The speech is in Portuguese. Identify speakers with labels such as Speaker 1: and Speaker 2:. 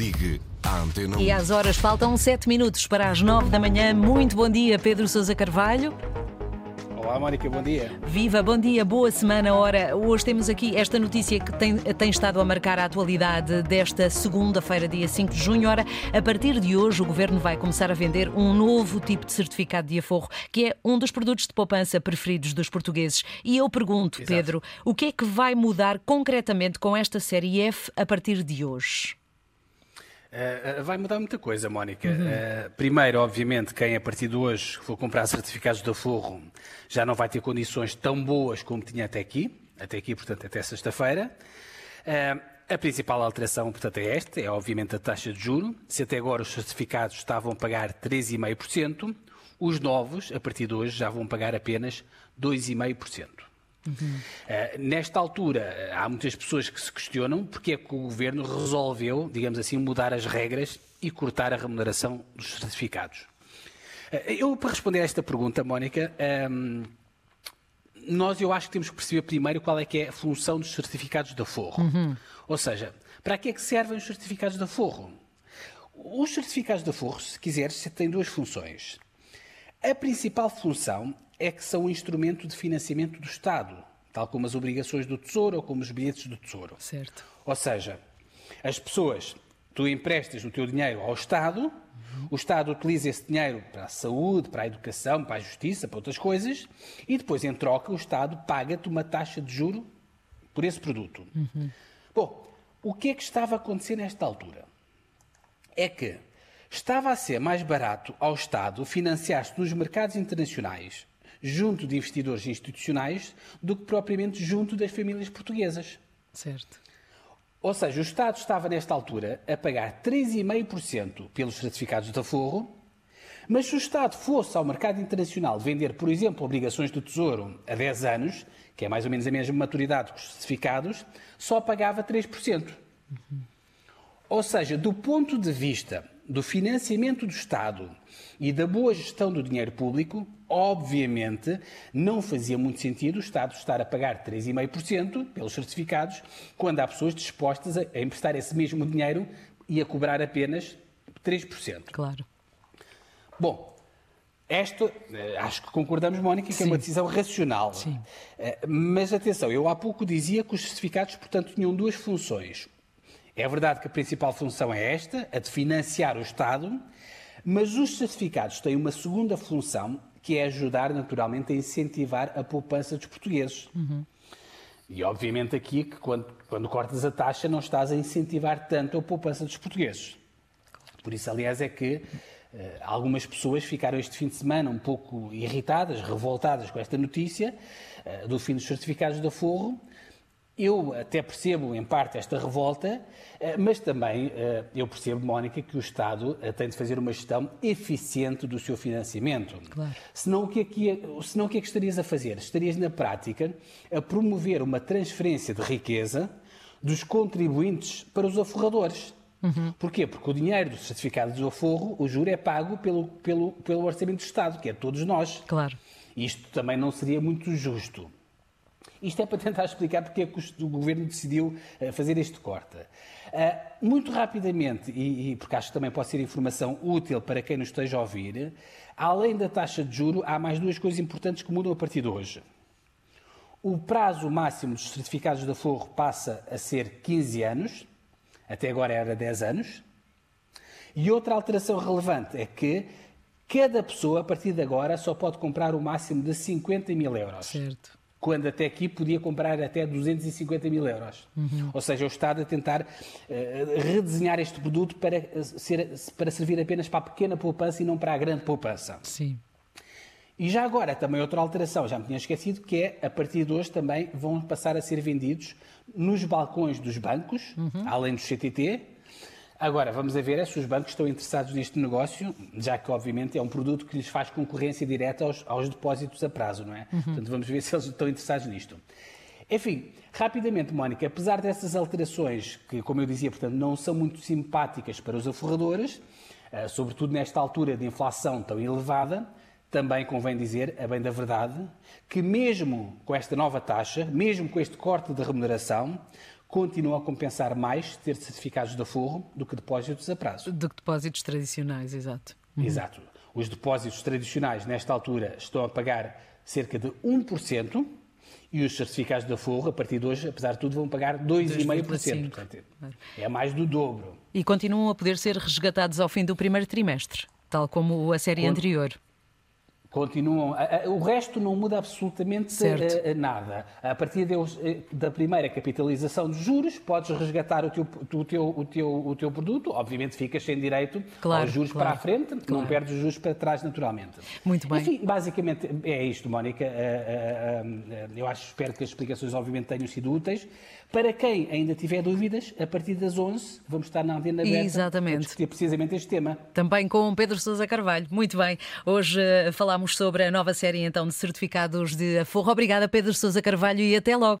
Speaker 1: Ligue à Antena 1.
Speaker 2: E às horas faltam 7 minutos para as 9 da manhã. Muito bom dia, Pedro Sousa Carvalho.
Speaker 3: Olá, Mónica, bom dia.
Speaker 2: Viva, bom dia, boa semana. Ora, hoje temos aqui esta notícia que tem, tem estado a marcar a atualidade desta segunda-feira, dia 5 de junho. Ora, a partir de hoje, o governo vai começar a vender um novo tipo de certificado de aforro, que é um dos produtos de poupança preferidos dos portugueses. E eu pergunto,
Speaker 3: Exato.
Speaker 2: Pedro, o que é que vai mudar concretamente com esta série F a partir de hoje?
Speaker 3: Uh, vai mudar muita coisa, Mónica. Uhum. Uh, primeiro, obviamente, quem a partir de hoje for comprar certificados de aforro já não vai ter condições tão boas como tinha até aqui, até aqui, portanto, até sexta-feira. Uh, a principal alteração, portanto, é esta, é obviamente a taxa de juro. Se até agora os certificados estavam a pagar 3,5%, os novos, a partir de hoje, já vão pagar apenas 2,5%. Uhum. Uh, nesta altura, há muitas pessoas que se questionam porque é que o governo resolveu, digamos assim, mudar as regras e cortar a remuneração dos certificados. Uh, eu, para responder a esta pergunta, Mónica, um, nós eu acho que temos que perceber primeiro qual é que é a função dos certificados de aforro. Uhum. Ou seja, para que é que servem os certificados de aforro? Os certificados de aforro, se quiseres, têm duas funções. A principal função é que são um instrumento de financiamento do Estado, tal como as obrigações do Tesouro ou como os bilhetes do Tesouro.
Speaker 2: Certo.
Speaker 3: Ou seja, as pessoas, tu emprestas o teu dinheiro ao Estado, uhum. o Estado utiliza esse dinheiro para a saúde, para a educação, para a justiça, para outras coisas, e depois, em troca, o Estado paga-te uma taxa de juro por esse produto. Uhum. Bom, o que é que estava a acontecer nesta altura? É que estava a ser mais barato ao Estado financiar-se nos mercados internacionais junto de investidores institucionais do que propriamente junto das famílias portuguesas.
Speaker 2: Certo.
Speaker 3: Ou seja, o Estado estava nesta altura a pagar 3,5% pelos certificados de aforro, mas se o Estado fosse ao mercado internacional vender, por exemplo, obrigações do Tesouro a 10 anos, que é mais ou menos a mesma maturidade que os certificados, só pagava 3%. Uhum. Ou seja, do ponto de vista do financiamento do Estado e da boa gestão do dinheiro público, obviamente não fazia muito sentido o Estado estar a pagar 3,5% pelos certificados, quando há pessoas dispostas a emprestar esse mesmo dinheiro e a cobrar apenas 3%.
Speaker 2: Claro.
Speaker 3: Bom, esta, acho que concordamos, Mónica, que Sim. é uma decisão racional.
Speaker 2: Sim.
Speaker 3: Mas atenção, eu há pouco dizia que os certificados, portanto, tinham duas funções. É verdade que a principal função é esta, a de financiar o Estado, mas os certificados têm uma segunda função, que é ajudar naturalmente a incentivar a poupança dos portugueses. Uhum. E obviamente aqui que quando, quando cortas a taxa não estás a incentivar tanto a poupança dos portugueses. Por isso, aliás, é que uh, algumas pessoas ficaram este fim de semana um pouco irritadas, revoltadas com esta notícia uh, do fim dos certificados de aforro, eu até percebo, em parte, esta revolta, mas também eu percebo, Mónica, que o Estado tem de fazer uma gestão eficiente do seu financiamento.
Speaker 2: Claro.
Speaker 3: Senão, o que, é que, senão, o que é que estarias a fazer? Estarias, na prática, a promover uma transferência de riqueza dos contribuintes para os aforradores. Uhum. Porquê? Porque o dinheiro do certificado de aforro, o juro é pago pelo, pelo, pelo Orçamento do Estado, que é todos nós.
Speaker 2: Claro.
Speaker 3: Isto também não seria muito justo. Isto é para tentar explicar porque é que o Governo decidiu fazer este corte. Muito rapidamente, e porque acho que também pode ser informação útil para quem nos esteja a ouvir, além da taxa de juro, há mais duas coisas importantes que mudam a partir de hoje. O prazo máximo dos certificados de aforro passa a ser 15 anos, até agora era 10 anos. E outra alteração relevante é que cada pessoa, a partir de agora, só pode comprar o máximo de 50 mil euros.
Speaker 2: Certo
Speaker 3: quando até aqui podia comprar até 250 mil euros. Uhum. Ou seja, o Estado a tentar uh, redesenhar este produto para, ser, para servir apenas para a pequena poupança e não para a grande poupança.
Speaker 2: Sim.
Speaker 3: E já agora, também outra alteração, já me tinha esquecido, que é, a partir de hoje também vão passar a ser vendidos nos balcões dos bancos, uhum. além do CTT, Agora, vamos ver é se os bancos estão interessados neste negócio, já que, obviamente, é um produto que lhes faz concorrência direta aos, aos depósitos a prazo, não é? Uhum. Portanto, vamos ver se eles estão interessados nisto. Enfim, rapidamente, Mónica, apesar dessas alterações, que, como eu dizia, portanto, não são muito simpáticas para os aforradores, uh, sobretudo nesta altura de inflação tão elevada, também convém dizer, a bem da verdade, que mesmo com esta nova taxa, mesmo com este corte de remuneração, continua a compensar mais ter certificados de aforro do que depósitos a prazo.
Speaker 2: Do que depósitos tradicionais, exato.
Speaker 3: Uhum. Exato. Os depósitos tradicionais, nesta altura, estão a pagar cerca de 1%, e os certificados de aforro, a partir de hoje, apesar de tudo, vão pagar 2,5%. É mais do dobro.
Speaker 2: E continuam a poder ser resgatados ao fim do primeiro trimestre, tal como a série Con anterior
Speaker 3: continuam. O resto não muda absolutamente certo. Eh, nada. A partir de, eh, da primeira capitalização dos juros, podes resgatar o teu, o teu, o teu, o teu produto. Obviamente ficas sem direito claro, aos juros claro, para a frente, claro. não perdes os juros para trás naturalmente.
Speaker 2: Muito bem.
Speaker 3: Enfim, basicamente é isto, Mónica. Eh, eu acho, espero que as explicações obviamente tenham sido úteis. Para quem ainda tiver dúvidas, a partir das 11 vamos estar na antena aberta
Speaker 2: Exatamente. para
Speaker 3: discutir precisamente este tema.
Speaker 2: Também com Pedro Sousa Carvalho. Muito bem. Hoje falámos sobre a nova série então de certificados de aforro. Obrigada, Pedro Sousa Carvalho, e até logo.